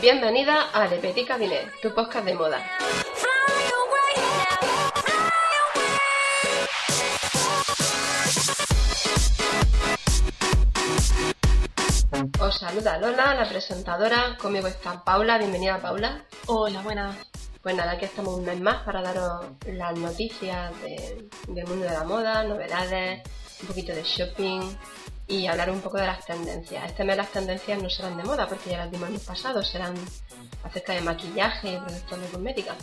Bienvenida a Le Petit Cabinet, tu podcast de moda. Os saluda Lola, la presentadora. Conmigo está Paula. Bienvenida, Paula. Hola, buenas. Pues nada, aquí estamos un mes más para daros las noticias del mundo de la moda, novedades, un poquito de shopping y hablar un poco de las tendencias. Este mes las tendencias no serán de moda porque ya las dimos el mes pasado, serán acerca de maquillaje y productos de cosmética.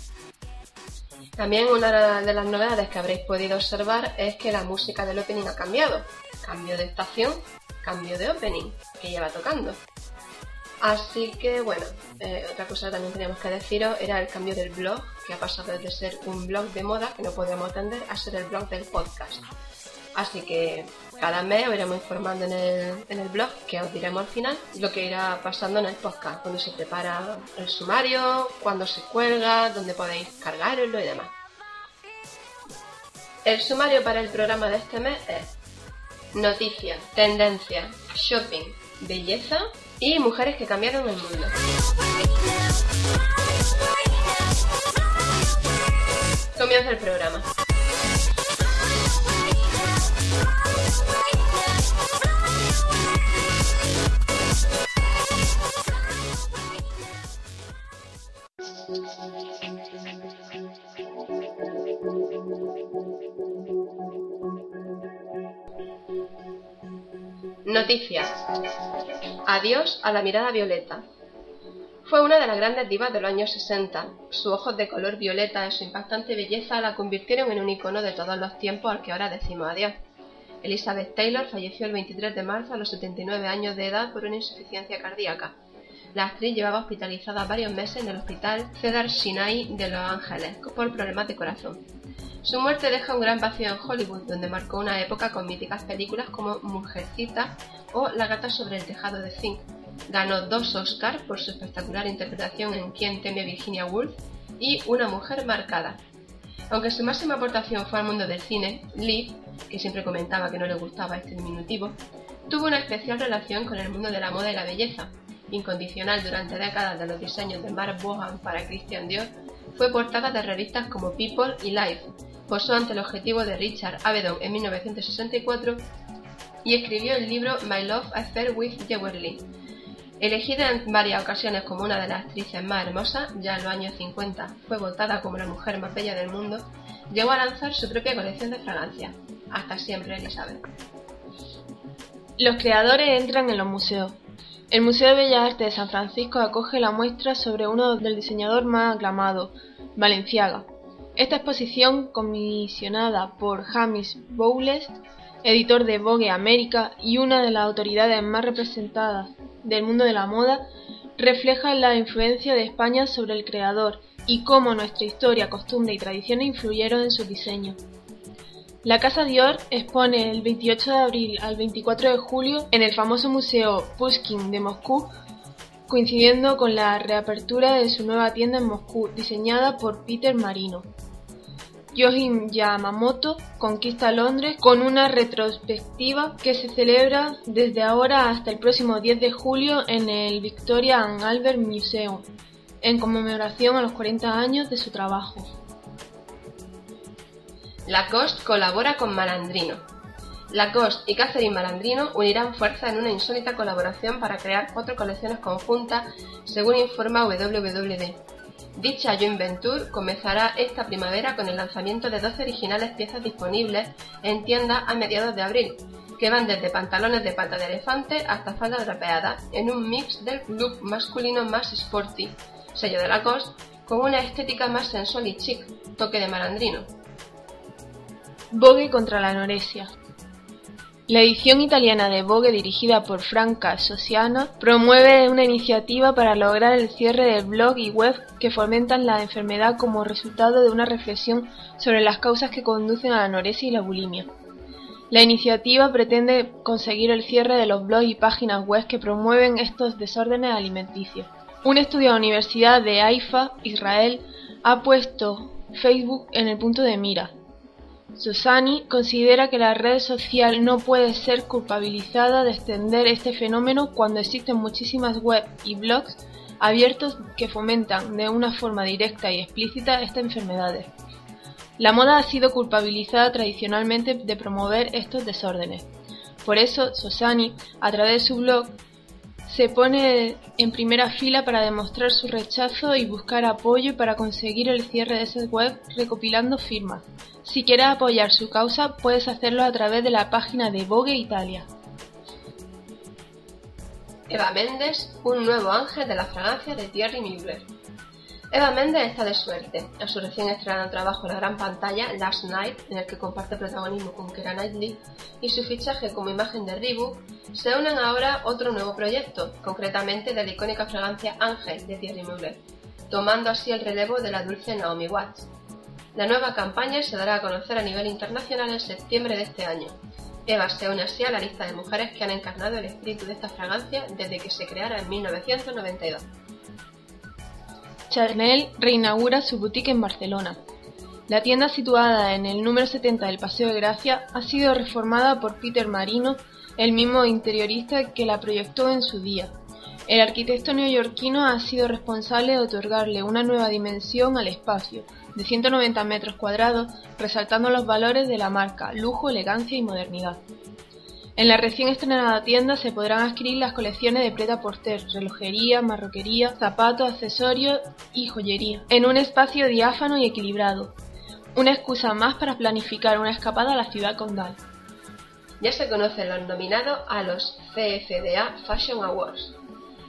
También una de las novedades que habréis podido observar es que la música del opening ha cambiado. Cambio de estación, cambio de opening que lleva tocando. Así que bueno, eh, otra cosa que también teníamos que deciros era el cambio del blog, que ha pasado de ser un blog de moda que no podíamos atender a ser el blog del podcast. Así que cada mes os iremos informando en el, en el blog, que os diremos al final, lo que irá pasando en el podcast, cuando se prepara el sumario, cuando se cuelga, dónde podéis cargarlo y demás. El sumario para el programa de este mes es noticias, tendencias, shopping, belleza y mujeres que cambiaron el mundo. Comienza el programa. Noticias. Adiós a la mirada violeta. Fue una de las grandes divas de los años 60. Sus ojos de color violeta y su impactante belleza la convirtieron en un icono de todos los tiempos al que ahora decimos adiós. Elizabeth Taylor falleció el 23 de marzo a los 79 años de edad por una insuficiencia cardíaca. La actriz llevaba hospitalizada varios meses en el hospital Cedar Sinai de Los Ángeles por problemas de corazón. Su muerte deja un gran vacío en Hollywood, donde marcó una época con míticas películas como Mujercita o La gata sobre el tejado de zinc. Ganó dos Oscars por su espectacular interpretación en Quien teme Virginia Woolf y Una mujer marcada. Aunque su máxima aportación fue al mundo del cine, Liv, que siempre comentaba que no le gustaba este diminutivo, tuvo una especial relación con el mundo de la moda y la belleza. Incondicional durante décadas de los diseños de Marc Bohan para Christian Dior, fue portada de revistas como People y Life, posó ante el objetivo de Richard Avedon en 1964 y escribió el libro My Love Affair with Jewelry. Elegida en varias ocasiones como una de las actrices más hermosas, ya en los años 50 fue votada como la mujer más bella del mundo, llegó a lanzar su propia colección de fragancias. Hasta siempre, Elizabeth. Los creadores entran en los museos. El Museo de Bellas Artes de San Francisco acoge la muestra sobre uno del diseñador más aclamado, Valenciaga. Esta exposición, comisionada por Hamish Bowles, editor de Vogue América y una de las autoridades más representadas del mundo de la moda, refleja la influencia de España sobre el creador y cómo nuestra historia, costumbre y tradiciones influyeron en su diseño. La Casa Dior expone el 28 de abril al 24 de julio en el famoso Museo Pushkin de Moscú, coincidiendo con la reapertura de su nueva tienda en Moscú, diseñada por Peter Marino. Yohim Yamamoto conquista Londres con una retrospectiva que se celebra desde ahora hasta el próximo 10 de julio en el Victoria and Albert Museum, en conmemoración a los 40 años de su trabajo. Lacoste colabora con Malandrino. Lacoste y Catherine Malandrino unirán fuerzas en una insólita colaboración para crear cuatro colecciones conjuntas, según informa WWD. Dicha joint venture comenzará esta primavera con el lanzamiento de 12 originales piezas disponibles en tiendas a mediados de abril, que van desde pantalones de pata de elefante hasta faldas drapeadas, en un mix del look masculino más sporty, sello de Lacoste, con una estética más sensual y chic, toque de malandrino. Vogue contra la anorexia. La edición italiana de Vogue, dirigida por Franca Sociana, promueve una iniciativa para lograr el cierre del blog y web que fomentan la enfermedad como resultado de una reflexión sobre las causas que conducen a la anorexia y la bulimia. La iniciativa pretende conseguir el cierre de los blogs y páginas web que promueven estos desórdenes alimenticios. Un estudio de la Universidad de Haifa, Israel, ha puesto Facebook en el punto de mira, Susani considera que la red social no puede ser culpabilizada de extender este fenómeno cuando existen muchísimas webs y blogs abiertos que fomentan de una forma directa y explícita estas enfermedades. La moda ha sido culpabilizada tradicionalmente de promover estos desórdenes. Por eso, Susani, a través de su blog, se pone en primera fila para demostrar su rechazo y buscar apoyo para conseguir el cierre de esa web recopilando firmas. Si quieres apoyar su causa, puedes hacerlo a través de la página de Vogue Italia. Eva Méndez, un nuevo ángel de la fragancia de Thierry Mugler. Eva Méndez está de suerte. A su recién estrenado trabajo en la gran pantalla, Last Night, en el que comparte protagonismo con Keira Knightley, y su fichaje como imagen de Reebok, se unen ahora otro nuevo proyecto, concretamente de la icónica fragancia Ángel de Thierry Mugler, tomando así el relevo de la dulce Naomi Watts. La nueva campaña se dará a conocer a nivel internacional en septiembre de este año. Eva se une así a la lista de mujeres que han encarnado el espíritu de esta fragancia desde que se creara en 1992. Chanel reinaugura su boutique en Barcelona. La tienda situada en el número 70 del Paseo de Gracia ha sido reformada por Peter Marino, el mismo interiorista que la proyectó en su día. El arquitecto neoyorquino ha sido responsable de otorgarle una nueva dimensión al espacio, de 190 metros cuadrados, resaltando los valores de la marca, lujo, elegancia y modernidad. En la recién estrenada tienda se podrán adquirir las colecciones de preta porter, relojería, marroquería, zapatos, accesorios y joyería, en un espacio diáfano y equilibrado. Una excusa más para planificar una escapada a la ciudad condal. Ya se conocen los nominados a los CFDA Fashion Awards,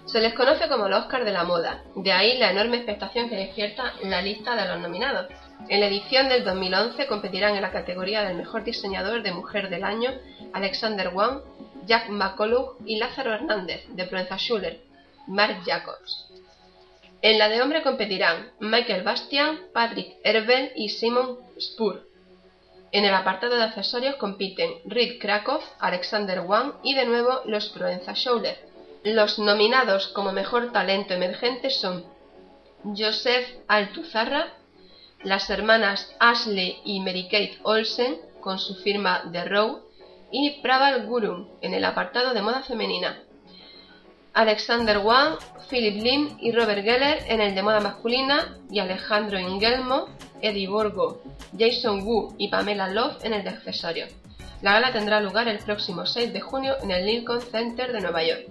se les conoce como los Oscar de la moda, de ahí la enorme expectación que despierta la lista de los nominados. En la edición del 2011 competirán en la categoría del mejor diseñador de mujer del año Alexander Wang, Jack McCullough y Lázaro Hernández, de Proenza Schuller, Marc Jacobs. En la de hombre competirán Michael Bastian, Patrick Erben y Simon Spur. En el apartado de accesorios compiten Reed Krakow, Alexander Wang y de nuevo los Proenza Schuller. Los nominados como mejor talento emergente son Joseph Altuzarra, las hermanas Ashley y Mary-Kate Olsen con su firma The Row y Praval Gurum en el apartado de moda femenina. Alexander Wang, Philip Lim y Robert Geller en el de moda masculina y Alejandro Ingelmo, Eddie Borgo, Jason Wu y Pamela Love en el de accesorios. La gala tendrá lugar el próximo 6 de junio en el Lincoln Center de Nueva York.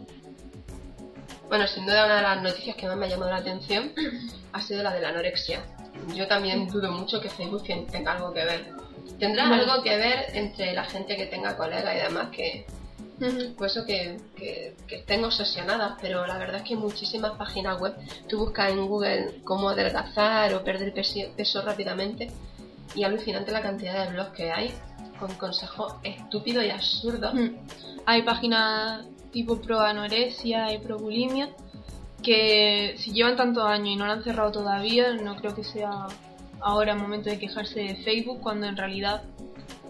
Bueno, sin duda una de las noticias que más me ha llamado la atención ha sido la de la anorexia. Yo también dudo mucho que Facebook tenga algo que ver. Tendrá algo que ver entre la gente que tenga colegas y demás que, pues eso que, que, estén obsesionadas, pero la verdad es que hay muchísimas páginas web. Tú buscas en Google cómo adelgazar o perder peso, peso rápidamente y alucinante la cantidad de blogs que hay con consejos estúpidos y absurdos. Hay páginas tipo pro anorexia y pro bulimia, que si llevan tantos años y no lo han cerrado todavía, no creo que sea ahora el momento de quejarse de Facebook, cuando en realidad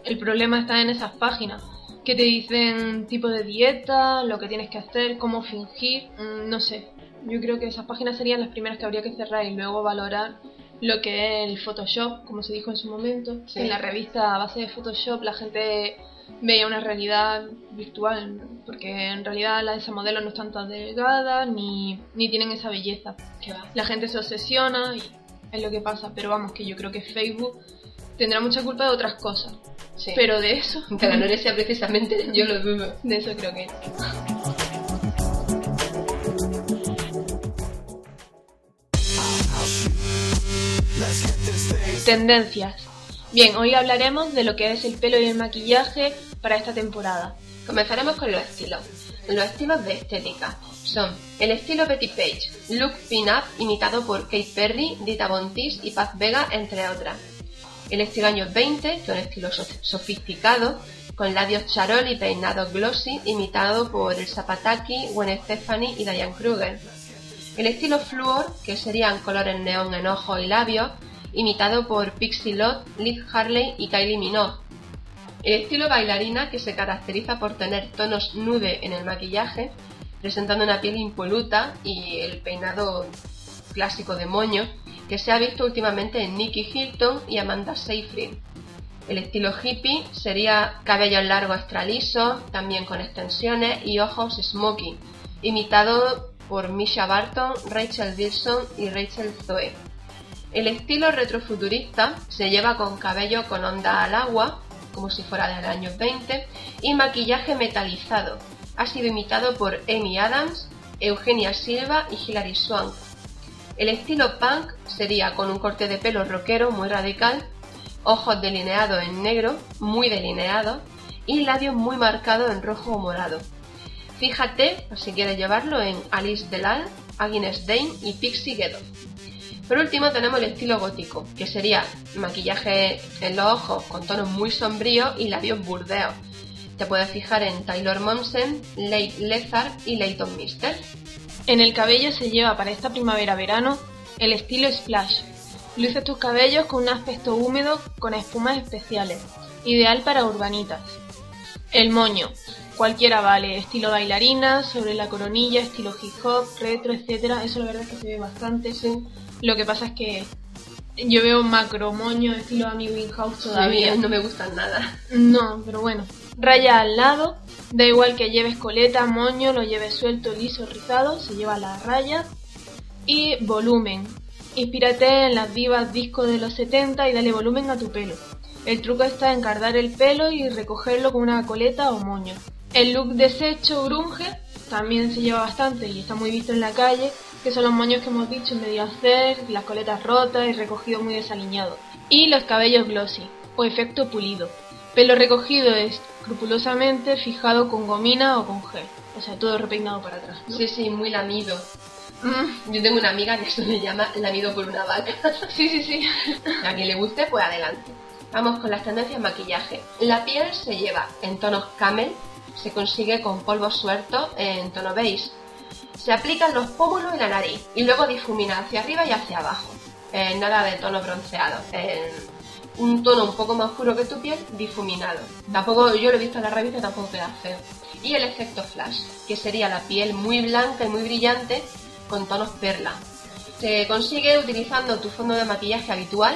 el problema está en esas páginas que te dicen tipo de dieta, lo que tienes que hacer, cómo fingir, mm, no sé. Yo creo que esas páginas serían las primeras que habría que cerrar y luego valorar lo que es el Photoshop, como se dijo en su momento. En la revista a base de Photoshop la gente veía una realidad virtual, porque en realidad las de esa modelo no están tan delgadas ni, ni tienen esa belleza. La gente se obsesiona y es lo que pasa, pero vamos, que yo creo que Facebook tendrá mucha culpa de otras cosas. Pero de eso... De la anorexia precisamente yo lo dudo. De eso creo que... Tendencias. Bien, hoy hablaremos de lo que es el pelo y el maquillaje para esta temporada. Comenzaremos con los estilos. Los estilos de estética son el estilo Betty Page, look pin-up imitado por Kate Perry, Dita Bontis y Paz Vega, entre otras. El estilo años 20, que es un estilo sofisticado, con labios charol y peinado glossy, imitado por el Zapataki, Gwen Stefani y Diane Kruger. El estilo Fluor, que serían colores neón en ojos y labios, imitado por Pixie Lott, Liz Harley y Kylie Minogue. El estilo bailarina, que se caracteriza por tener tonos nude en el maquillaje, presentando una piel impoluta y el peinado clásico de moño, que se ha visto últimamente en Nicky Hilton y Amanda Seyfried. El estilo hippie sería cabello largo extra liso, también con extensiones y ojos smoky, imitado por Misha Barton, Rachel Wilson y Rachel Zoe. El estilo retrofuturista se lleva con cabello con onda al agua, como si fuera del año 20, y maquillaje metalizado. Ha sido imitado por Amy Adams, Eugenia Silva y Hilary Swank. El estilo punk sería con un corte de pelo rockero muy radical, ojos delineados en negro, muy delineados, y labios muy marcados en rojo o morado. Fíjate, si quieres llevarlo, en Alice Delal, Agnes Dane y Pixie Ghetto. Por último tenemos el estilo gótico, que sería maquillaje en los ojos con tonos muy sombríos y labios burdeos. Te puedes fijar en Taylor Momsen, Lake Lezard y Leighton Mister. En el cabello se lleva para esta primavera-verano el estilo Splash, Luce tus cabellos con un aspecto húmedo con espumas especiales, ideal para urbanitas. El moño, cualquiera vale, estilo bailarina, sobre la coronilla, estilo hip hop, retro, etcétera. Eso la verdad es que se ve bastante. Lo que pasa es que yo veo macro moño estilo Amy Winehouse todavía. no me gustan nada. No, pero bueno. Raya al lado, da igual que lleves coleta, moño, lo lleves suelto, liso, rizado, se lleva la raya. Y volumen, Inspírate en las divas disco de los 70 y dale volumen a tu pelo. El truco está en cardar el pelo y recogerlo con una coleta o moño. El look desecho grunge también se lleva bastante y está muy visto en la calle, que son los moños que hemos dicho en medio hacer, las coletas rotas y recogido muy desaliñado. Y los cabellos glossy, o efecto pulido. Pelo recogido escrupulosamente fijado con gomina o con gel. O sea, todo repeinado para atrás. Sí, sí, muy lamido. Mm, yo tengo una amiga que eso le llama lamido por una vaca. sí, sí, sí. A quien le guste, pues adelante. Vamos con las tendencias de maquillaje. La piel se lleva en tonos camel, se consigue con polvo suelto en tono beige. Se aplican los pómulos y la nariz y luego difumina hacia arriba y hacia abajo. nada de tono bronceado. un tono un poco más oscuro que tu piel, difuminado. Tampoco, yo lo he visto en la revista, tampoco queda feo. Y el efecto flash, que sería la piel muy blanca y muy brillante con tonos perla. Se consigue utilizando tu fondo de maquillaje habitual,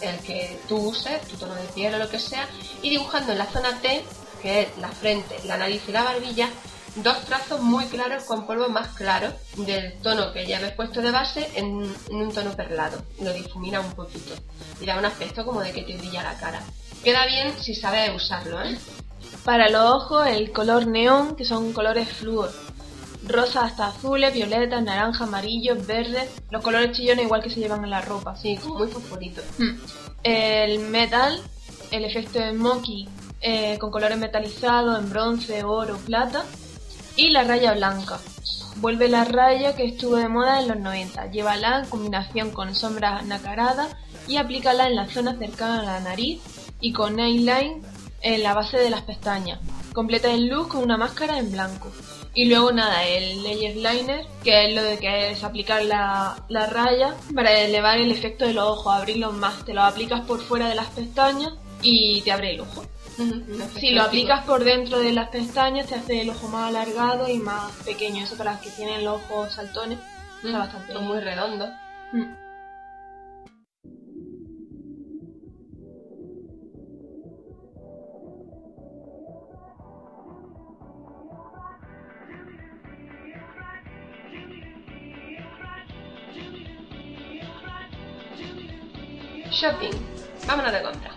el que tú uses, tu tono de piel o lo que sea, y dibujando en la zona T, que es la frente, la nariz y la barbilla, dos trazos muy claros con polvo más claro del tono que ya habéis puesto de base en, un tono perlado. Lo difumina un poquito y da un aspecto como de que te brilla la cara. Queda bien si sabes usarlo, ¿eh? Para los ojos el color neón, que son colores flúor rosa hasta azules, violetas, naranja, amarillo, verde, los colores chillones igual que se llevan en la ropa. Sí, muy fosforito. Hmm. El metal, el efecto de Moki eh, con colores metalizados en bronce, oro, plata. Y la raya blanca. Vuelve la raya que estuvo de moda en los 90. Llévala en combinación con sombras nacaradas y aplícala en la zona cercana a la nariz y con eyeline en la base de las pestañas. Completa el look con una máscara en blanco. Y luego nada, el layer liner, que es lo de que es aplicar la, raya para elevar el efecto de los ojos, abrirlos más. Te lo aplicas por fuera de las pestañas y te abre el ojo. Si lo aplicas por dentro de las pestañas, te hace el ojo más alargado y más pequeño. Eso para las que tienen los ojos saltones. Está bastante muy redondo. Shopping. Vámonos de compra.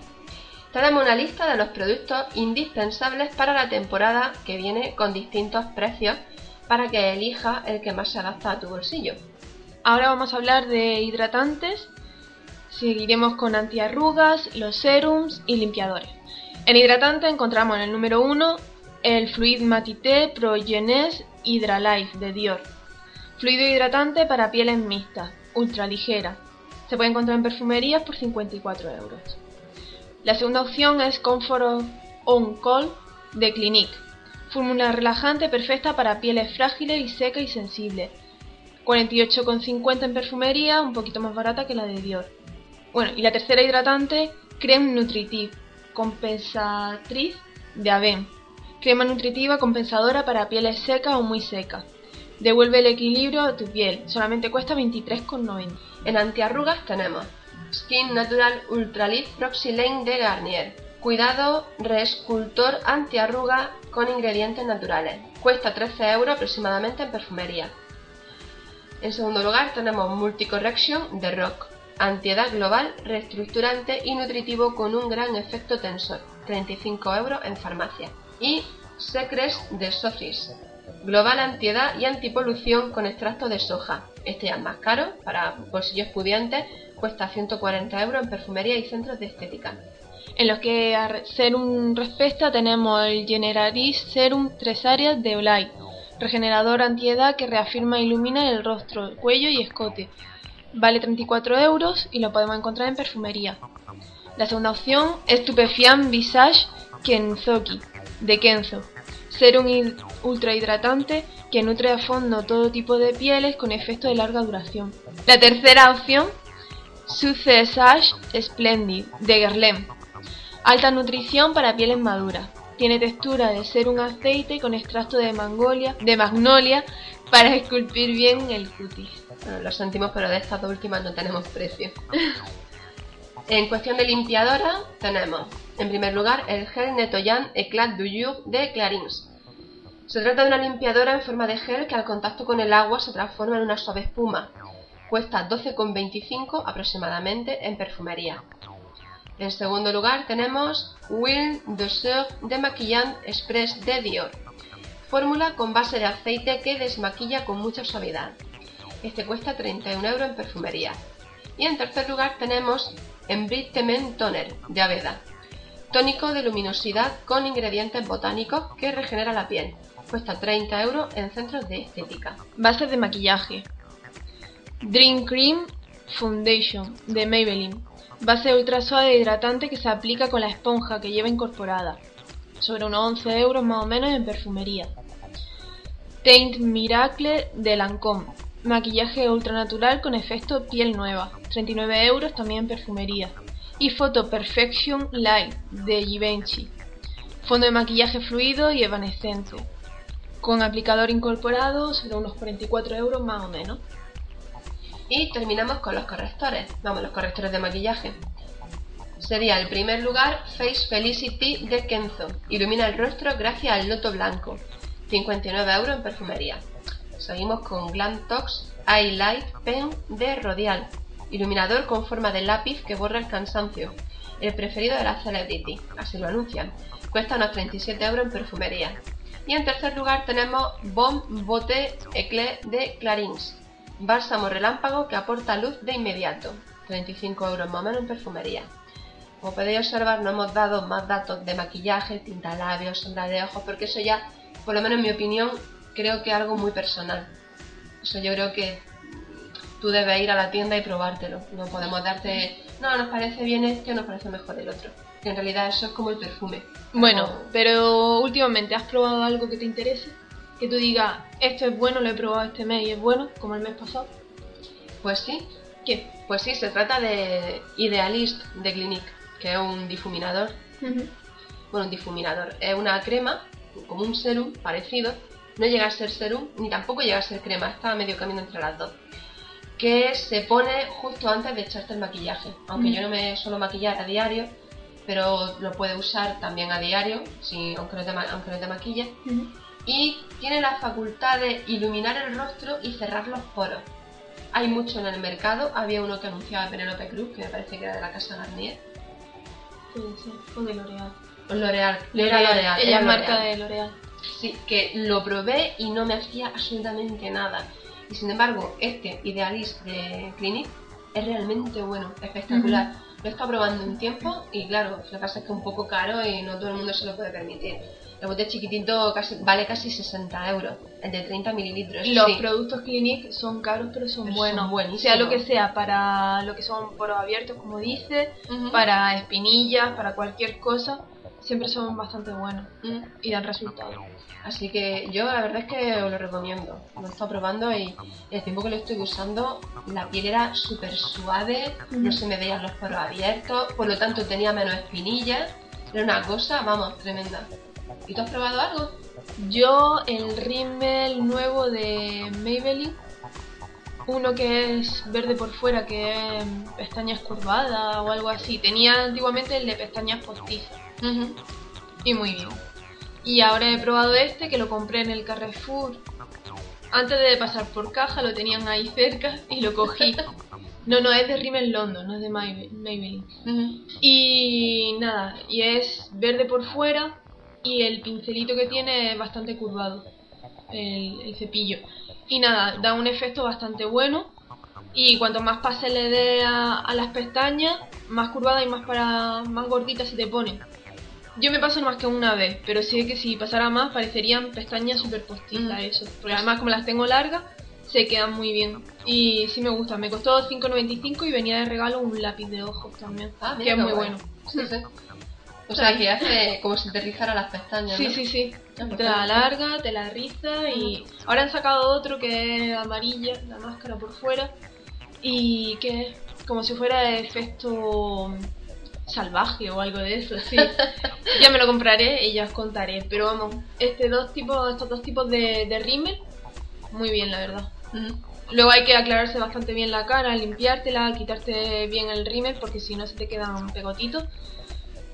Tenemos una lista de los productos indispensables para la temporada que viene con distintos precios para que elijas el que más se adapta a tu bolsillo. Ahora vamos a hablar de hidratantes, seguiremos con antiarrugas, los serums y limpiadores. En hidratante encontramos en el número 1 el Fluid Matité Pro Jeunesse Hydra Life de Dior. Fluido hidratante para pieles mixtas, ultra ligera, se puede encontrar en perfumerías por 54 euros. La segunda opción es Comfort On Call de Clinique. Fórmula relajante perfecta para pieles frágiles y secas y sensibles. 48,50 en perfumería, un poquito más barata que la de Dior. Bueno, y la tercera hidratante, Creme Nutritive, compensatriz de Aven. Crema nutritiva compensadora para pieles secas o muy secas. Devuelve el equilibrio a tu piel, solamente cuesta 23,90. En antiarrugas tenemos Skin Natural Ultra Lift Proxy Lane de Garnier. Cuidado reescultor antiarruga con ingredientes naturales. Cuesta 13 euros aproximadamente en perfumería. En segundo lugar tenemos Multicorrection de Rock. Antiedad global, reestructurante y nutritivo con un gran efecto tensor. 35 euros en farmacia. Y Secrets de Sofis. Global antiedad y antipolución con extracto de soja. Este ya es más caro, para bolsillos pudientes, cuesta 140 euros en perfumería y centros de estética. En lo que a serum respecta tenemos el Generalis Serum 3 áreas de Olay, regenerador antiedad que reafirma e ilumina el rostro, cuello y escote. Vale 34 euros y lo podemos encontrar en perfumería. La segunda opción es Stupefiant Visage Kenzoki de Kenzo, serum ultra hidratante que nutre a fondo todo tipo de pieles con efecto de larga duración. La tercera opción, Successage Splendid de Guerlain, alta nutrición para pieles maduras. Tiene textura de ser un aceite con extracto de, mangolia, de magnolia para esculpir bien el cutis. Bueno, lo sentimos, pero de estas dos últimas no tenemos precio. en cuestión de limpiadora, tenemos en primer lugar el gel Netoyan Eclat du Jour de Clarins. Se trata de una limpiadora en forma de gel que al contacto con el agua se transforma en una suave espuma. Cuesta 12,25 aproximadamente en perfumería. En segundo lugar tenemos Will de de Maquillant Express de Dior. Fórmula con base de aceite que desmaquilla con mucha suavidad. Este cuesta 31 euros en perfumería. Y en tercer lugar tenemos Enbrightenment Toner de Aveda. Tónico de luminosidad con ingredientes botánicos que regenera la piel. Cuesta 30 euros en centros de estética. Base de maquillaje. Dream Cream Foundation de Maybelline. Base ultra suave e hidratante que se aplica con la esponja que lleva incorporada. Sobre unos 11 euros más o menos en perfumería. Taint Miracle de Lancôme. Maquillaje ultra natural con efecto piel nueva. 39 euros también en perfumería y Photo Perfection Light de Givenchy. Fondo de maquillaje fluido y evanescente. Con aplicador incorporado sobre unos 44 euros más o menos. Y terminamos con los correctores. Vamos, los correctores de maquillaje. Sería el primer lugar Face Felicity de Kenzo. Ilumina el rostro gracias al loto blanco. 59 euros en perfumería. Seguimos con Glam Tox Eye Light Pen de Rodial iluminador con forma de lápiz que borra el cansancio, el preferido de la celebrity, así lo anuncian. Cuesta unos 37 euros en perfumería. Y en tercer lugar tenemos Bomb Bote Eclair de Clarins, bálsamo relámpago que aporta luz de inmediato, 35 euros más o menos en perfumería. Como podéis observar, no hemos dado más datos de maquillaje, tinta labios, sombra de ojos, porque eso ya, por lo menos en mi opinión, creo que es algo muy personal. Eso yo creo que tú debes ir a la tienda y probártelo. No podemos darte, no, nos parece bien este, nos parece mejor el otro. Que en realidad eso es como el perfume. Bueno, pero últimamente, ¿has probado algo que te interese? Que tú digas, esto es bueno, lo he probado este mes y es bueno, como el mes pasado. Pues sí. ¿Qué? Pues sí, se trata de Idealist de Clinique, que es un difuminador. Bueno, un difuminador. Es una crema, como un serum parecido. No llega a ser serum, ni tampoco llega a ser crema, está a medio camino entre las dos que se pone justo antes de echarte el maquillaje. Aunque yo no me suelo maquillar a diario, pero lo puede usar también a diario, si, aunque, no te, aunque no te maquille. Y tiene la facultad de iluminar el rostro y cerrar los poros. Hay mucho en el mercado. Había uno que anunciaba Penelope Cruz, que me parece que era de la casa Garnier. Puede ser, o de L'Oreal. L'Oreal. L'Oreal. Ella es marca de L'Oreal. Sí, que lo probé y no me hacía absolutamente nada. Y sin embargo, este Idealist de Clinic es realmente bueno, espectacular. Lo he estado probando un tiempo y claro, lo que pasa es que es un poco caro y no todo el mundo se lo puede permitir. El bote chiquitito casi, vale casi 60 euros, el de 30 mililitros. Los productos Clinic son caros pero son buenos. sea lo que sea, para lo que son poros abiertos, como dice, para espinillas, para cualquier cosa, siempre son bastante buenos y dan resultados. Así que yo la verdad es que os lo recomiendo. Lo he estado probando y el tiempo que lo estoy usando, la piel era súper suave, no se me veían los poros abiertos, por lo tanto tenía menos espinillas. Era una cosa, vamos, tremenda. ¿Y tú has probado algo? Yo el rímel nuevo de Maybelline, uno que es verde por fuera, que es pestañas curvadas o algo así. Tenía antiguamente el de pestañas postizas y muy bien. Y ahora he probado este que lo compré en el Carrefour. Antes de pasar por caja lo tenían ahí cerca y lo cogí. No, no, es de Rimmel London, no es de Maybe- Maybelline. Y nada, y es verde por fuera y el pincelito que tiene es bastante curvado, el, el cepillo. Y nada, da un efecto bastante bueno y cuanto más pase le dé a, a las pestañas, más curvada y más para más gorditas se te ponen. Yo me paso más que una vez, pero sé que si pasara más parecerían pestañas super postizas Mm. eso. Porque además como las tengo largas, se quedan muy bien. Y sí me gusta, me costó 5.95 y venía de regalo un lápiz de ojos también, Ah, que es muy bueno. Sí, sí. O sea, que hace como si te rizara las pestañas, Sí, ¿no? sí, sí. Ah, Te la claro. larga, te la riza y ahora han sacado otro que es amarilla, la máscara por fuera y que es como si fuera de efecto salvaje o algo de eso, sí. ya me lo compraré y ya os contaré, pero vamos, este dos tipos, estos dos tipos de, de rímel, muy bien la verdad. Luego hay que aclararse bastante bien la cara, limpiártela, quitarte bien el rímel porque si no se te quedan pegotitos.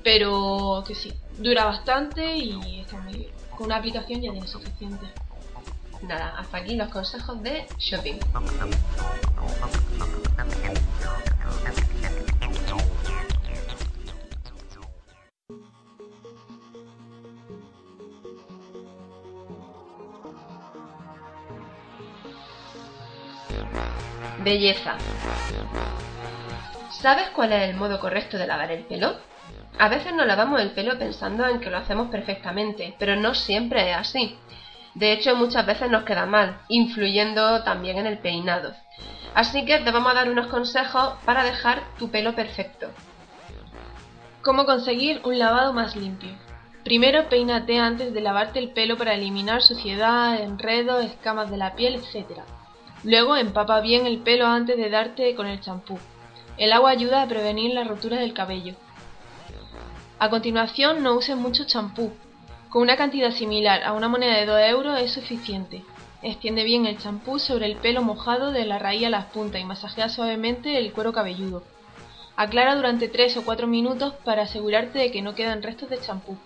Pero que sí, dura bastante y está muy bien. Con una aplicación ya tienes suficiente. Nada, hasta aquí los consejos de shopping. Belleza. ¿Sabes cuál es el modo correcto de lavar el pelo? A veces nos lavamos el pelo pensando en que lo hacemos perfectamente, pero no siempre es así. De hecho, muchas veces nos queda mal, influyendo también en el peinado. Así que te vamos a dar unos consejos para dejar tu pelo perfecto. ¿Cómo conseguir un lavado más limpio? Primero peínate antes de lavarte el pelo para eliminar suciedad, enredos, escamas de la piel, etc. Luego empapa bien el pelo antes de darte con el champú. El agua ayuda a prevenir la rotura del cabello. A continuación no uses mucho champú. Con una cantidad similar a una moneda de 2 euros es suficiente. Extiende bien el champú sobre el pelo mojado de la raíz a las puntas y masajea suavemente el cuero cabelludo. Aclara durante 3 o 4 minutos para asegurarte de que no quedan restos de champú.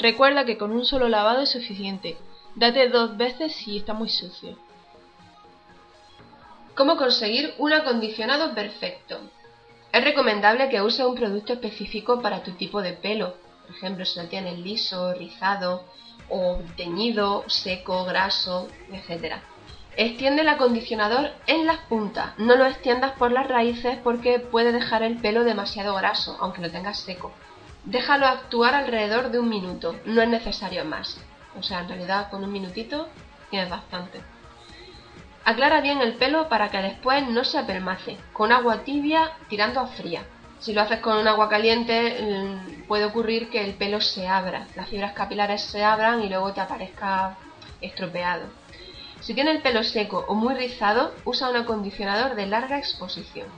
Recuerda que con un solo lavado es suficiente. Date dos veces si está muy sucio. ¿Cómo conseguir un acondicionado perfecto? Es recomendable que uses un producto específico para tu tipo de pelo. Por ejemplo, si lo tienes liso, rizado o teñido, seco, graso, etc. Extiende el acondicionador en las puntas. No lo extiendas por las raíces porque puede dejar el pelo demasiado graso, aunque lo tengas seco. Déjalo actuar alrededor de un minuto. No es necesario más. O sea, en realidad con un minutito tienes bastante. Aclara bien el pelo para que después no se apelmace, con agua tibia tirando a fría. Si lo haces con un agua caliente mm, puede ocurrir que el pelo se abra, las fibras capilares se abran y luego te aparezca estropeado. Si tiene el pelo seco o muy rizado, usa un acondicionador de larga exposición.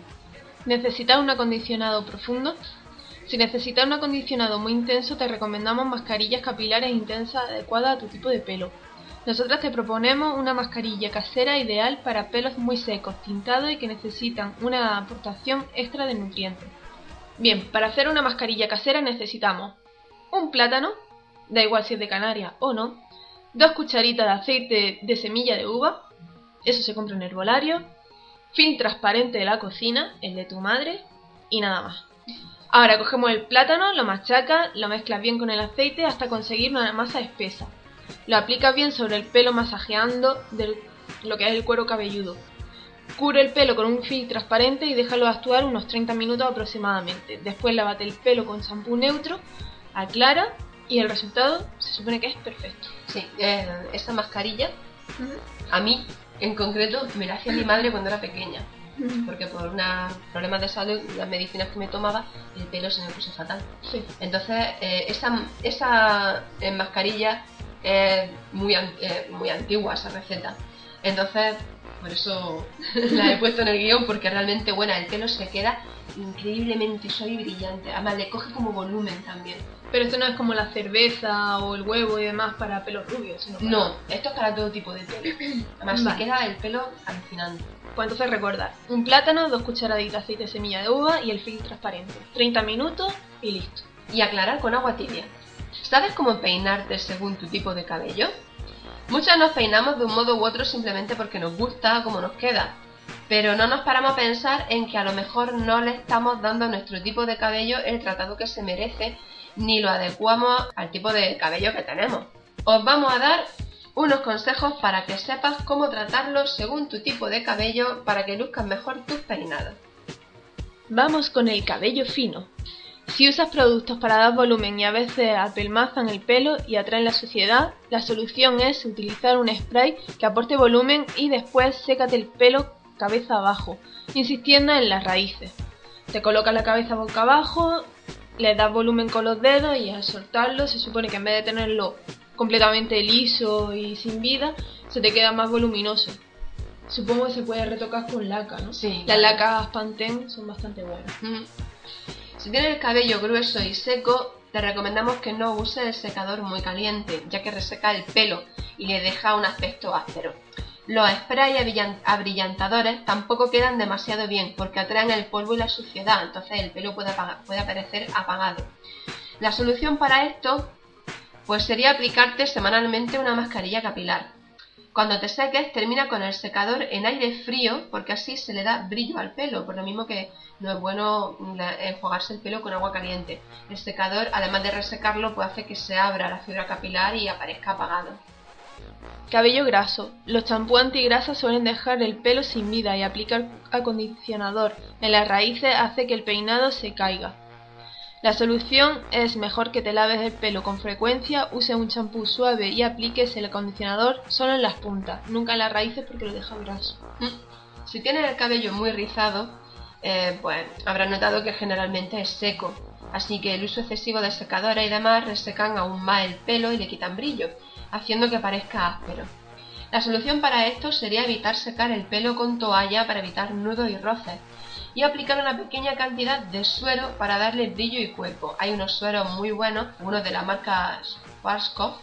¿Necesitas un acondicionado profundo? Si necesitas un acondicionado muy intenso, te recomendamos mascarillas capilares intensas adecuadas a tu tipo de pelo. Nosotras te proponemos una mascarilla casera ideal para pelos muy secos, tintados y que necesitan una aportación extra de nutrientes. Bien, para hacer una mascarilla casera necesitamos un plátano, da igual si es de Canarias o no, dos cucharitas de aceite de semilla de uva, eso se compra en herbolario, film transparente de la cocina, el de tu madre, y nada más. Ahora cogemos el plátano, lo machacas, lo mezclas bien con el aceite hasta conseguir una masa espesa. Lo aplicas bien sobre el pelo masajeando del- lo que es el cuero cabelludo. Cubre el pelo con un film transparente y déjalo actuar unos 30 minutos aproximadamente. Después lávate el pelo con champú neutro, aclara y el resultado se supone que es perfecto. Sí, eh, esa mascarilla, a mí en concreto, me la hacía mi madre cuando era pequeña. Porque por unos problemas de salud, las medicinas que me tomaba, el pelo se me puso fatal. Sí. Entonces, eh, esa, esa eh, mascarilla es muy, eh, muy antigua, esa receta. Entonces, por eso la he puesto en el guion, porque realmente buena. El pelo se queda increíblemente suave y brillante. Además, le coge como volumen también. Pero esto no es como la cerveza o el huevo y demás para pelos rubios, sino para- No, esto es para todo tipo de pelo. Además, Vale. se queda el pelo alucinante. Pues entonces recordar, un plátano, dos cucharaditas de aceite de semilla de uva y el film transparente. 30 minutos y listo. y aclarar con agua tibia. ¿Sabes cómo peinarte según tu tipo de cabello? Muchas nos peinamos de un modo u otro simplemente porque nos gusta o como nos queda, pero no nos paramos a pensar en que a lo mejor no le estamos dando a nuestro tipo de cabello el tratado que se merece ni lo adecuamos al tipo de cabello que tenemos. Os vamos a dar unos consejos para que sepas cómo tratarlo según tu tipo de cabello para que luzcan mejor tus peinados. Vamos con el cabello fino. Si usas productos para dar volumen y a veces apelmazan el pelo y atraen la suciedad, la solución es utilizar un spray que aporte volumen y después sécate el pelo cabeza abajo, insistiendo en las raíces. Te colocas la cabeza boca abajo, le das volumen con los dedos y al soltarlo se supone que en vez de tenerlo completamente liso y sin vida, se te queda más voluminoso. Supongo que se puede retocar con laca, ¿no? Sí, Las lacas Pantene son bastante buenas. Mm. Si tienes el cabello grueso y seco, te recomendamos que no uses el secador muy caliente, ya que reseca el pelo y le deja un aspecto áspero. Los sprays abrillan- abrillantadores tampoco quedan demasiado bien porque atraen el polvo y la suciedad, entonces el pelo puede, puede aparecer apagado. La solución para esto pues sería aplicarte semanalmente una mascarilla capilar. Cuando te seques, termina con el secador en aire frío, porque así se le da brillo al pelo, por lo mismo que no es bueno la- enjuagarse el pelo con agua caliente. El secador, además de resecarlo, pues hace que se abra la fibra capilar y aparezca apagado. Cabello graso. Los champús antigrasa suelen dejar el pelo sin vida y aplicar acondicionador en las raíces hace que el peinado se caiga. La solución es mejor que te laves el pelo con frecuencia, use un champú suave y apliques el acondicionador solo en las puntas, nunca en las raíces porque lo deja graso. Mm. Si tienes el cabello muy rizado, eh, pues habrás notado que generalmente es seco, así que el uso excesivo de secadores y demás resecan aún más el pelo y le quitan brillo, haciendo que parezca áspero. La solución para esto sería evitar secar el pelo con toalla para evitar nudos y roces y aplicar una pequeña cantidad de suero para darle brillo y cuerpo. Hay unos sueros muy buenos, uno de la marca Schwarzkopf,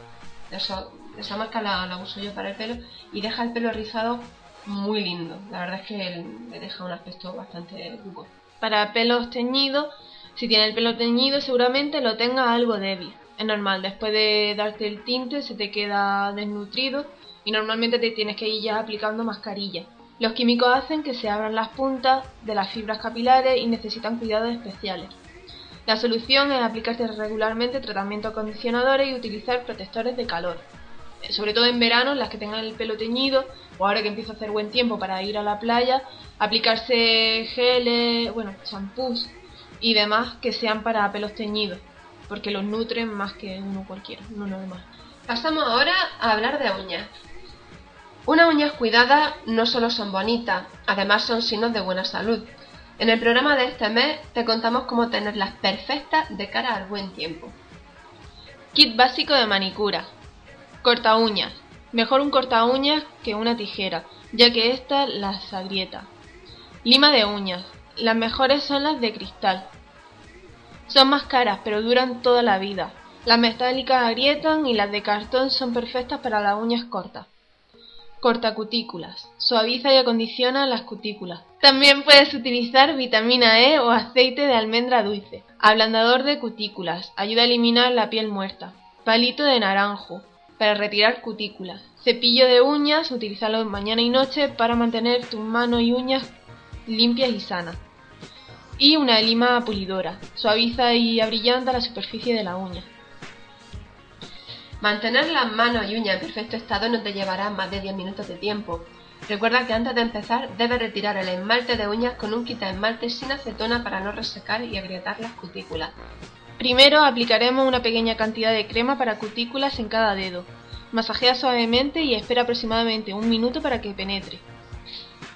de esa marca la, uso yo para el pelo y deja el pelo rizado muy lindo. La verdad es que le deja un aspecto bastante cuco. Para pelos teñidos, si tiene el pelo teñido seguramente lo tenga algo débil. Es normal, después de darte el tinte se te queda desnutrido y normalmente te tienes que ir ya aplicando mascarilla. Los químicos hacen que se abran las puntas de las fibras capilares y necesitan cuidados especiales. La solución es aplicarte regularmente tratamientos acondicionadores y utilizar protectores de calor. Eh, Sobre todo en verano, las que tengan el pelo teñido, o ahora que empieza a hacer buen tiempo para ir a la playa, aplicarse geles, bueno, champús y demás que sean para pelos teñidos, porque los nutren más que uno cualquiera, uno normal. Pasamos ahora a hablar de uñas. Unas uñas cuidadas no solo son bonitas, además son signos de buena salud. En el programa de este mes te contamos cómo tenerlas perfectas de cara al buen tiempo. Kit básico de manicura. Corta uñas. Mejor un corta uñas que una tijera, ya que ésta las agrieta. Lima de uñas. Las mejores son las de cristal. Son más caras, pero duran toda la vida. Las metálicas agrietan y las de cartón son perfectas para las uñas cortas. Corta cutículas. Suaviza y acondiciona las cutículas. También puedes utilizar vitamina E o aceite de almendra dulce. Ablandador de cutículas. Ayuda a eliminar la piel muerta. Palito de naranjo. Para retirar cutículas. Cepillo de uñas. Utilízalo mañana y noche para mantener tus manos y uñas limpias y sanas. Y una lima pulidora. Suaviza y abrillanta la superficie de la uña. Mantener las manos y uñas en perfecto estado no te llevará más de 10 minutos de tiempo. Recuerda que antes de empezar debes retirar el esmalte de uñas con un quita esmalte sin acetona para no resecar y agrietar las cutículas. Primero aplicaremos una pequeña cantidad de crema para cutículas en cada dedo. Masajea suavemente y espera aproximadamente un minuto para que penetre.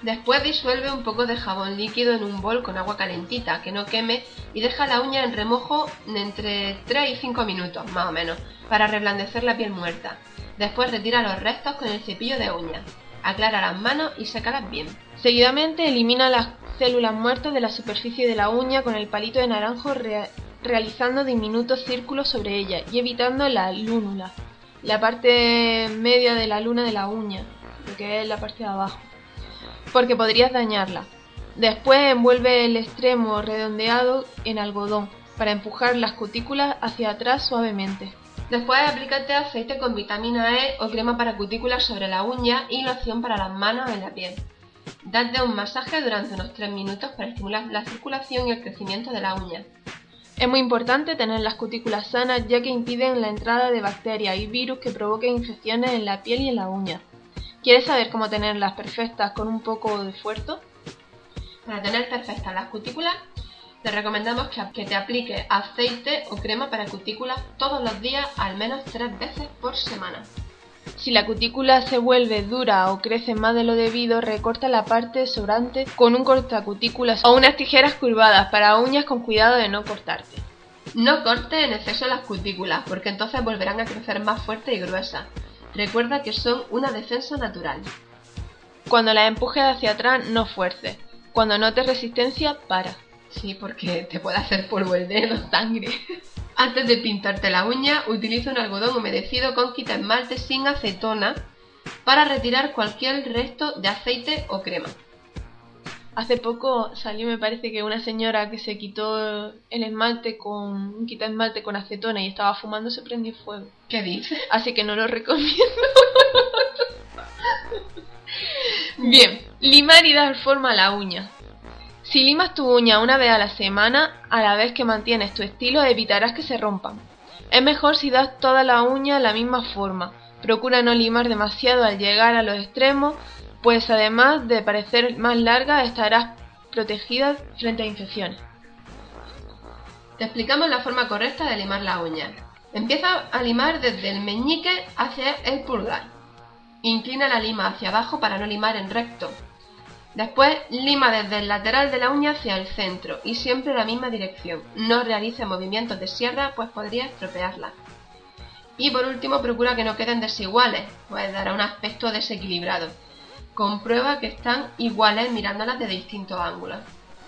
Después disuelve un poco de jabón líquido en un bol con agua calentita que no queme y deja la uña en remojo entre 3 y 5 minutos, más o menos, para reblandecer la piel muerta. Después retira los restos con el cepillo de uñas. Aclara las manos y sécalas bien. Seguidamente elimina las células muertas de la superficie de la uña con el palito de naranjo realizando diminutos círculos sobre ella y evitando la lúnula, la parte media de la luna de la uña, lo que es la parte de abajo porque podrías dañarla. Después envuelve el extremo redondeado en algodón para empujar las cutículas hacia atrás suavemente. Después aplícate aceite con vitamina E o crema para cutículas sobre la uña y loción para las manos en la piel. Date un masaje durante unos 3 minutos para estimular la circulación y el crecimiento de la uña. Es muy importante tener las cutículas sanas ya que impiden la entrada de bacterias y virus que provoquen infecciones en la piel y en la uña. ¿Quieres saber cómo tenerlas perfectas con un poco de esfuerzo? Para tener perfectas las cutículas, te recomendamos que, te apliques aceite o crema para cutículas todos los días, al menos tres veces por semana. Si la cutícula se vuelve dura o crece más de lo debido, recorta la parte sobrante con un cortacutículas o unas tijeras curvadas para uñas con cuidado de no cortarte. No corte en exceso las cutículas, porque entonces volverán a crecer más fuertes y gruesas. Recuerda que son una defensa natural. Cuando la empujes hacia atrás, no fuerces. Cuando notes resistencia, para. Sí, porque te puede hacer polvo el dedo, sangre. Antes de pintarte la uña, utiliza un algodón humedecido con quita esmalte sin acetona para retirar cualquier resto de aceite o crema. Hace poco salió, me parece que una señora que se quitó el esmalte con un quita esmalte con acetona y estaba fumando se prendió fuego. ¿Qué dice? Así que no lo recomiendo. Bien, limar y dar forma a la uña. Si limas tu uña una vez a la semana, a la vez que mantienes tu estilo, evitarás que se rompan. Es mejor si das toda la uña la misma forma. Procura no limar demasiado al llegar a los extremos pues además de parecer más larga estarás protegida frente a infecciones. Te explicamos la forma correcta de limar la uña. Empieza a limar desde el meñique hacia el pulgar. Inclina la lima hacia abajo para no limar en recto. Después lima desde el lateral de la uña hacia el centro y siempre en la misma dirección. No realice movimientos de sierra pues podría estropearla. Y por último procura que no queden desiguales, pues dará un aspecto desequilibrado. Comprueba que están iguales mirándolas de distintos ángulos.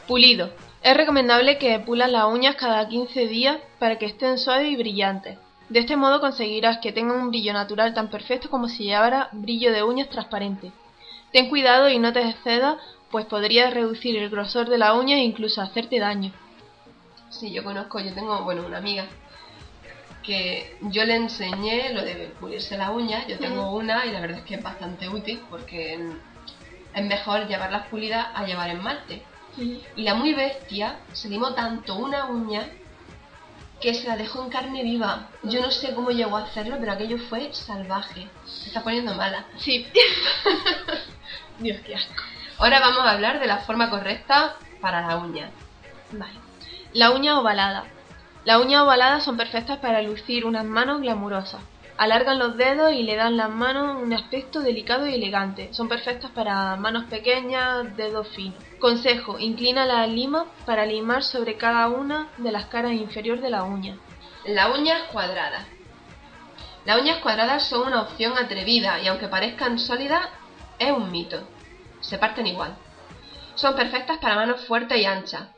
Pulido. Es recomendable que pulas las uñas cada 15 días para que estén suaves y brillantes. De este modo conseguirás que tengan un brillo natural tan perfecto como si llevara brillo de uñas transparente. Ten cuidado y no te excedas, pues podrías reducir el grosor de la uña e incluso hacerte daño. Sí, yo conozco, yo tengo, bueno, una amiga que yo le enseñé lo de pulirse la uña, yo tengo una y la verdad es que es bastante útil porque es mejor llevar las pulidas a llevar esmalte. Y la muy bestia se limó tanto una uña que se la dejó en carne viva. Yo no sé cómo llegó a hacerlo, pero aquello fue salvaje. Se está poniendo mala. Sí. Dios, qué asco. Ahora vamos a hablar de la forma correcta para la uña. Vale. La uña ovalada. Las uñas ovaladas son perfectas para lucir unas manos glamurosas. Alargan los dedos y le dan las manos un aspecto delicado y elegante. Son perfectas para manos pequeñas, dedos finos. Consejo, inclina la lima para limar sobre cada una de las caras inferior de la uña. Las uñas cuadradas. Las uñas cuadradas son una opción atrevida y aunque parezcan sólidas, es un mito. Se parten igual. Son perfectas para manos fuertes y anchas.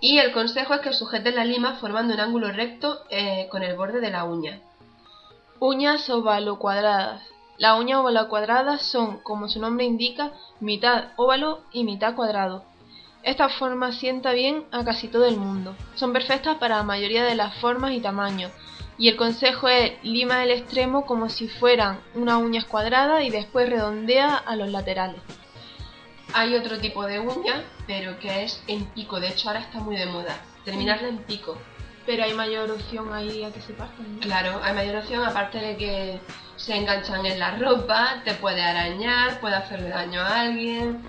Y el consejo es que sujetes la lima formando un ángulo recto eh, con el borde de la uña. Uñas ovalo cuadradas. Las uñas ovalo cuadradas son, como su nombre indica, mitad óvalo y mitad cuadrado. Esta forma sienta bien a casi todo el mundo. Son perfectas para la mayoría de las formas y tamaños. Y el consejo es lima el extremo como si fueran unas uñas cuadradas y después redondea a los laterales. Hay otro tipo de uña, pero que es en pico. De hecho, ahora está muy de moda. Terminarla en pico. Pero hay mayor opción ahí a que se partan. Claro, hay mayor opción, aparte de que se enganchan en la ropa, te puede arañar, puede hacerle daño a alguien.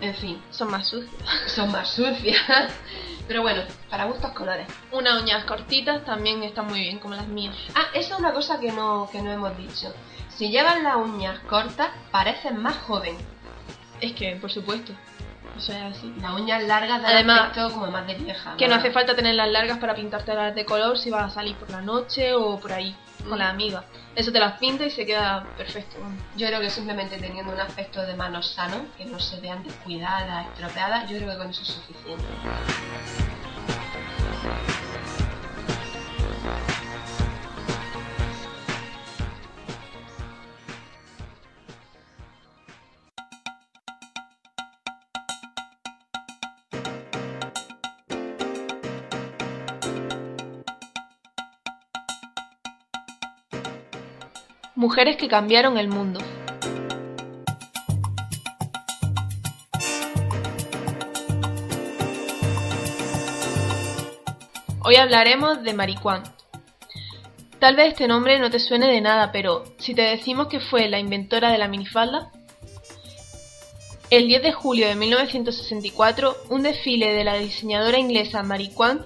En fin. Son más sucias. Son más sucias. Pero bueno, para gustos colores. Unas uñas cortitas también están muy bien, como las mías. Ah, esa es una cosa que no, que no hemos dicho. Si llevan las uñas cortas, parecen más joven. Es que, por supuesto. O sea, así. Las uñas largas dan Además, aspecto como más de vieja. Que no hace falta tenerlas largas para pintártelas de color si vas a salir por la noche o por ahí con la amiga. Eso te las pinta y se queda perfecto. Yo creo que simplemente teniendo un aspecto de manos sano, que no se vean descuidadas, estropeadas, yo creo que con eso es suficiente. Mujeres que cambiaron el mundo. Hoy hablaremos de Maricuán. Tal vez este nombre no te suene de nada, pero si te decimos que fue la inventora de la minifalda, el 10 de julio de 1964, un desfile de la diseñadora inglesa Maricuán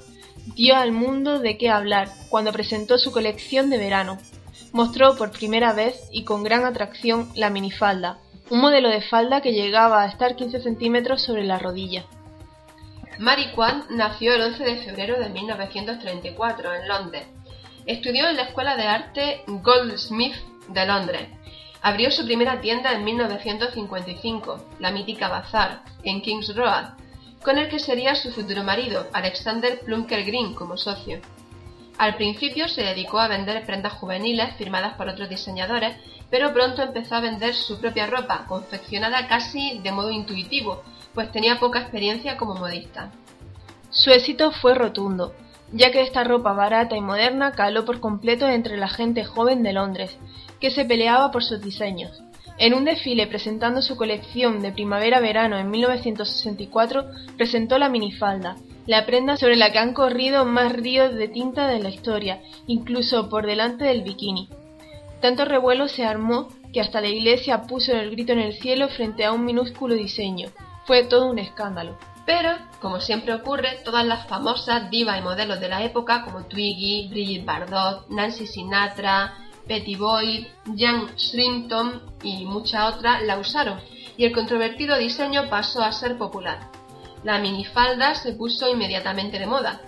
dio al mundo de qué hablar cuando presentó su colección de verano, mostró por primera vez y con gran atracción la minifalda, un modelo de falda que llegaba a estar 15 centímetros sobre la rodilla. Mary Kwan nació el 11 de febrero de 1934 en Londres. Estudió en la Escuela de Arte Goldsmith de Londres. Abrió su primera tienda en 1955, la mítica Bazar, en King's Road, con el que sería su futuro marido, Alexander Plunker Green, como socio. Al principio se dedicó a vender prendas juveniles firmadas por otros diseñadores, pero pronto empezó a vender su propia ropa, confeccionada casi de modo intuitivo, pues tenía poca experiencia como modista. Su éxito fue rotundo, ya que esta ropa barata y moderna caló por completo entre la gente joven de Londres, que se peleaba por sus diseños. En un desfile presentando su colección de primavera-verano en 1964, presentó la minifalda, la prenda sobre la que han corrido más ríos de tinta de la historia, incluso por delante del bikini. Tanto revuelo se armó que hasta la iglesia puso el grito en el cielo frente a un minúsculo diseño. Fue todo un escándalo. Pero, como siempre ocurre, todas las famosas divas y modelos de la época, como Twiggy, Brigitte Bardot, Nancy Sinatra, Betty Boyd, Jan Shrimpton y muchas otras, la usaron, y el controvertido diseño pasó a ser popular. La minifalda se puso inmediatamente de moda.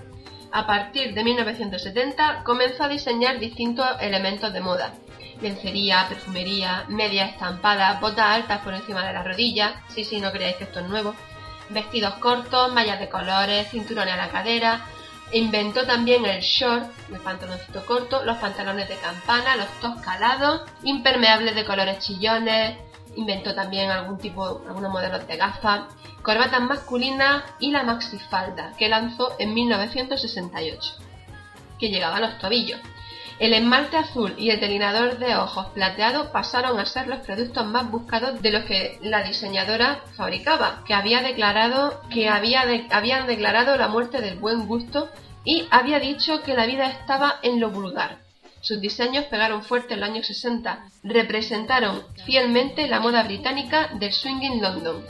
A partir de 1970 comenzó a diseñar distintos elementos de moda. Lencería, perfumería, media estampada, botas altas por encima de la rodilla, sí, sí, no creáis que esto es nuevo, vestidos cortos, mallas de colores, cinturones a la cadera, inventó también el short, el pantaloncito corto, los pantalones de campana, los tos calados, impermeables de colores chillones, inventó también algún tipo, algunos modelos de gafas, corbatas masculinas y la maxifalda, que lanzó en 1968, que llegaba a los tobillos. El esmalte azul y el delineador de ojos plateados pasaron a ser los productos más buscados de los que la diseñadora fabricaba, que había declarado que había habían declarado la muerte del buen gusto y había dicho que la vida estaba en lo vulgar. Sus diseños pegaron fuerte en los años 60, representaron fielmente la moda británica del swinging London.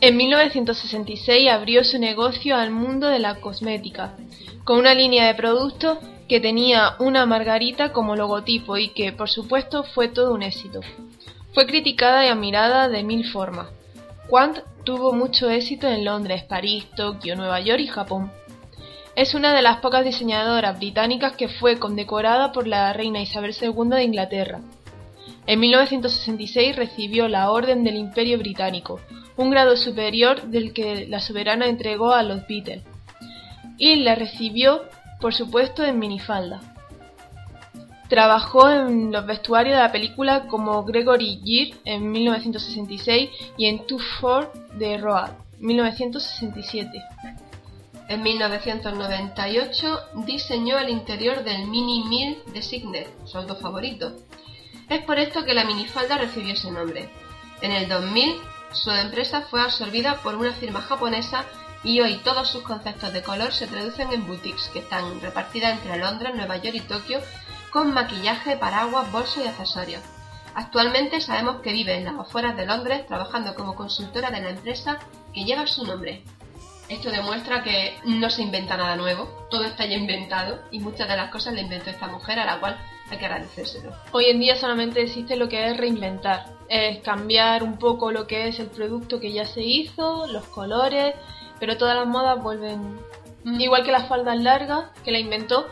En 1966 abrió su negocio al mundo de la cosmética, con una línea de productos que tenía una margarita como logotipo y que, por supuesto, fue todo un éxito. Fue criticada y admirada de mil formas. Quant tuvo mucho éxito en Londres, París, Tokio, Nueva York y Japón. Es una de las pocas diseñadoras británicas que fue condecorada por la reina Isabel II de Inglaterra. En 1966 recibió la Orden del Imperio Británico, un grado superior del que la soberana entregó a los Beatles, y la recibió, por supuesto, en minifalda. Trabajó en los vestuarios de la película como Gregory Gibb en 1966 y en Too Far de Road 1967. En 1998 diseñó el interior del Mini Mill de Signet, auto favorito. Es por esto que la minifalda recibió ese nombre. En el 2000, su empresa fue absorbida por una firma japonesa y hoy todos sus conceptos de color se traducen en boutiques que están repartidas entre Londres, Nueva York y Tokio con maquillaje, paraguas, bolsos y accesorios. Actualmente sabemos que vive en las afueras de Londres trabajando como consultora de la empresa que lleva su nombre. Esto demuestra que no se inventa nada nuevo, todo está ya inventado y muchas de las cosas le inventó esta mujer a la cual hay que agradecérselo. Hoy en día solamente existe lo que es reinventar. es cambiar un poco lo que es el producto que ya se hizo, los colores, pero todas las modas vuelven. Mm. Igual que las faldas largas, que la inventó,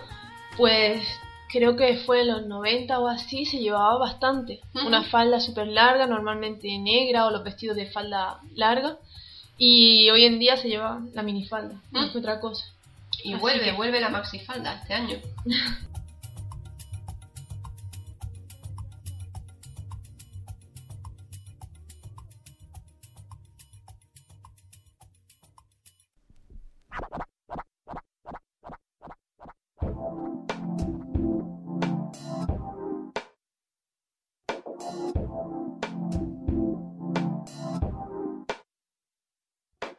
pues creo que fue en los 90 o así, se llevaba bastante. Ujú. Una falda súper larga, normalmente negra, o los vestidos de falda larga. Y hoy en día se lleva la minifalda, no Mm. es otra cosa. Y Así vuelve, que- vuelve la maxifalda este año.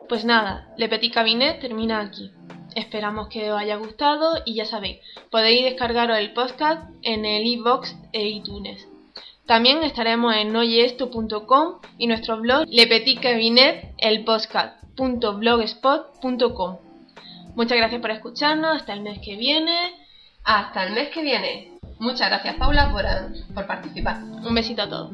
Pues nada, Le Petit Cabinet termina aquí. Esperamos que os haya gustado y ya sabéis, podéis descargaros el podcast en el iBox e iTunes. También estaremos en noyesto.com y nuestro blog Le Petit Cabinet, el podcast.blogspot.com. Muchas gracias por escucharnos, hasta el mes que viene. Hasta el mes que viene. Muchas gracias Paula por, por participar. Un besito a todos.